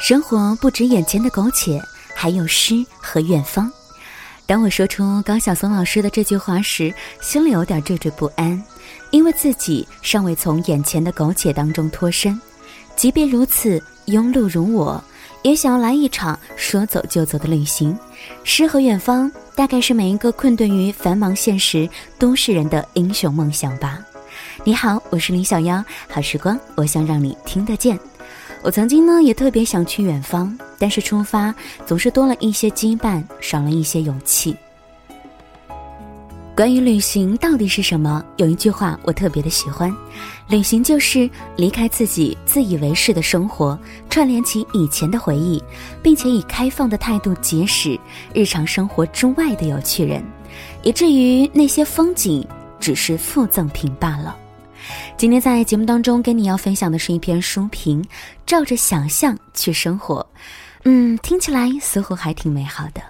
生活不止眼前的苟且，还有诗和远方。当我说出高晓松老师的这句话时，心里有点惴惴不安，因为自己尚未从眼前的苟且当中脱身。即便如此，庸碌如我，也想要来一场说走就走的旅行。诗和远方，大概是每一个困顿于繁忙现实都市人的英雄梦想吧。你好，我是李小妖，好时光，我想让你听得见。我曾经呢，也特别想去远方，但是出发总是多了一些羁绊，少了一些勇气。关于旅行到底是什么？有一句话我特别的喜欢：旅行就是离开自己自以为是的生活，串联起以前的回忆，并且以开放的态度结识日常生活之外的有趣人，以至于那些风景只是附赠品罢了。今天在节目当中跟你要分享的是一篇书评，照着想象去生活，嗯，听起来似乎还挺美好的。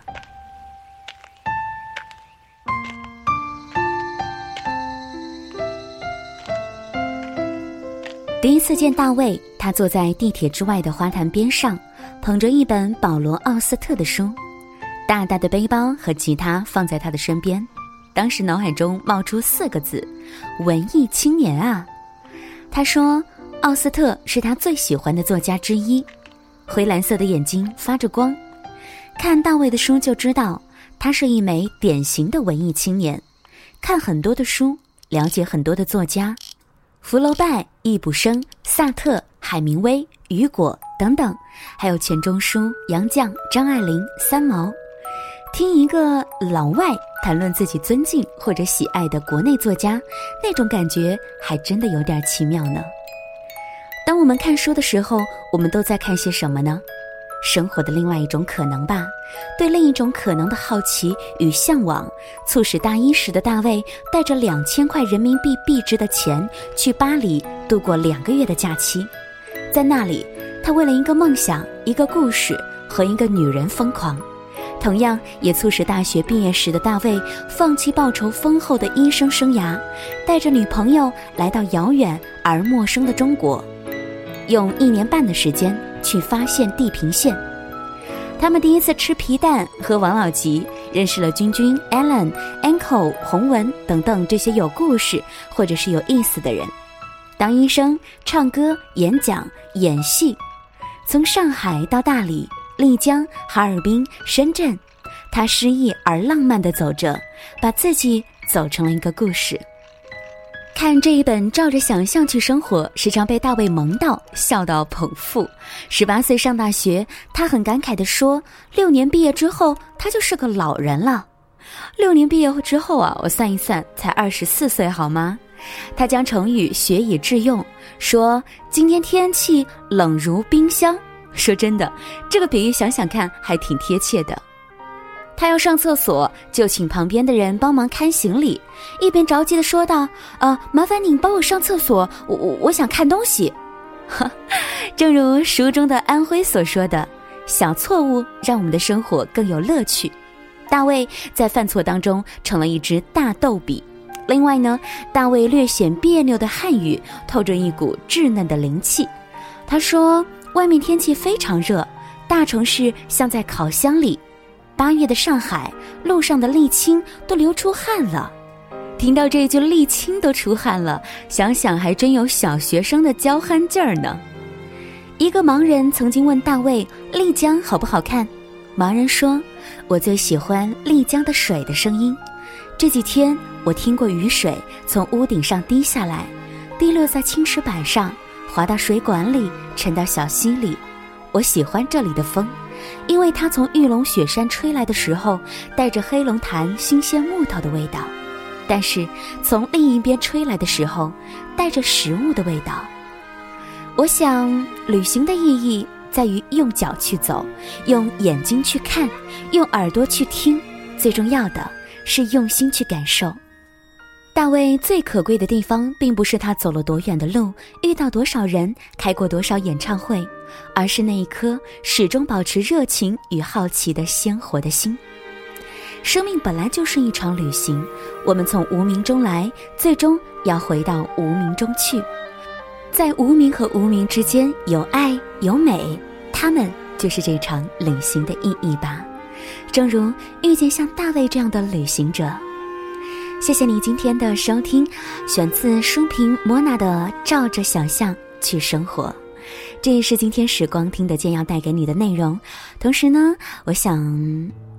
第一次见大卫，他坐在地铁之外的花坛边上，捧着一本保罗·奥斯特的书，大大的背包和吉他放在他的身边。当时脑海中冒出四个字：“文艺青年啊。”他说：“奥斯特是他最喜欢的作家之一。”灰蓝色的眼睛发着光，看大卫的书就知道他是一枚典型的文艺青年。看很多的书，了解很多的作家，福楼拜、易卜生、萨特、海明威、雨果等等，还有钱钟书、杨绛、张爱玲、三毛。听一个老外谈论自己尊敬或者喜爱的国内作家，那种感觉还真的有点奇妙呢。当我们看书的时候，我们都在看些什么呢？生活的另外一种可能吧。对另一种可能的好奇与向往，促使大一时的大卫带着两千块人民币币值的钱去巴黎度过两个月的假期。在那里，他为了一个梦想、一个故事和一个女人疯狂。同样也促使大学毕业时的大卫放弃报酬丰厚的医生生涯，带着女朋友来到遥远而陌生的中国，用一年半的时间去发现地平线。他们第一次吃皮蛋、和王老吉，认识了君君、Allen、Uncle、洪文等等这些有故事或者是有意思的人。当医生、唱歌、演讲、演戏，从上海到大理。丽江、哈尔滨、深圳，他诗意而浪漫地走着，把自己走成了一个故事。看这一本《照着想象去生活》，时常被大卫萌到笑到捧腹。十八岁上大学，他很感慨地说：“六年毕业之后，他就是个老人了。”六年毕业之后啊，我算一算，才二十四岁，好吗？他将成语学以致用，说：“今天天气冷如冰箱。”说真的，这个比喻想想看还挺贴切的。他要上厕所，就请旁边的人帮忙看行李，一边着急的说道：“啊，麻烦你帮我上厕所，我我我想看东西。”正如书中的安徽所说的：“小错误让我们的生活更有乐趣。”大卫在犯错当中成了一只大逗比。另外呢，大卫略显别扭的汉语透着一股稚嫩的灵气。他说。外面天气非常热，大城市像在烤箱里。八月的上海，路上的沥青都流出汗了。听到这句“沥青都出汗了”，想想还真有小学生的娇憨劲儿呢。一个盲人曾经问大卫：“丽江好不好看？”盲人说：“我最喜欢丽江的水的声音。这几天我听过雨水从屋顶上滴下来，滴落在青石板上。”滑到水管里，沉到小溪里。我喜欢这里的风，因为它从玉龙雪山吹来的时候，带着黑龙潭新鲜木头的味道；但是从另一边吹来的时候，带着食物的味道。我想，旅行的意义在于用脚去走，用眼睛去看，用耳朵去听，最重要的是用心去感受。大卫最可贵的地方，并不是他走了多远的路，遇到多少人，开过多少演唱会，而是那一颗始终保持热情与好奇的鲜活的心。生命本来就是一场旅行，我们从无名中来，最终要回到无名中去。在无名和无名之间，有爱，有美，他们就是这场旅行的意义吧。正如遇见像大卫这样的旅行者。谢谢你今天的收听，选自书评莫娜的《照着想象去生活》，这也是今天时光听得见要带给你的内容。同时呢，我想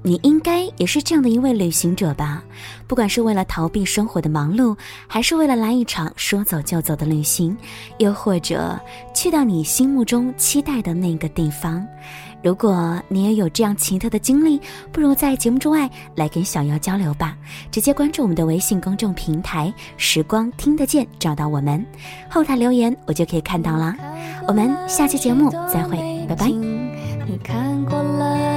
你应该也是这样的一位旅行者吧？不管是为了逃避生活的忙碌，还是为了来一场说走就走的旅行，又或者去到你心目中期待的那个地方。如果你也有这样奇特的经历，不如在节目之外来跟小妖交流吧。直接关注我们的微信公众平台“时光听得见”，找到我们，后台留言我就可以看到了。我们下期节目再会，拜拜。你看过了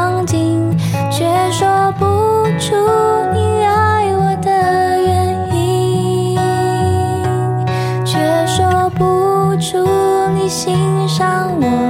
场景，却说不出你爱我的原因，却说不出你欣赏我。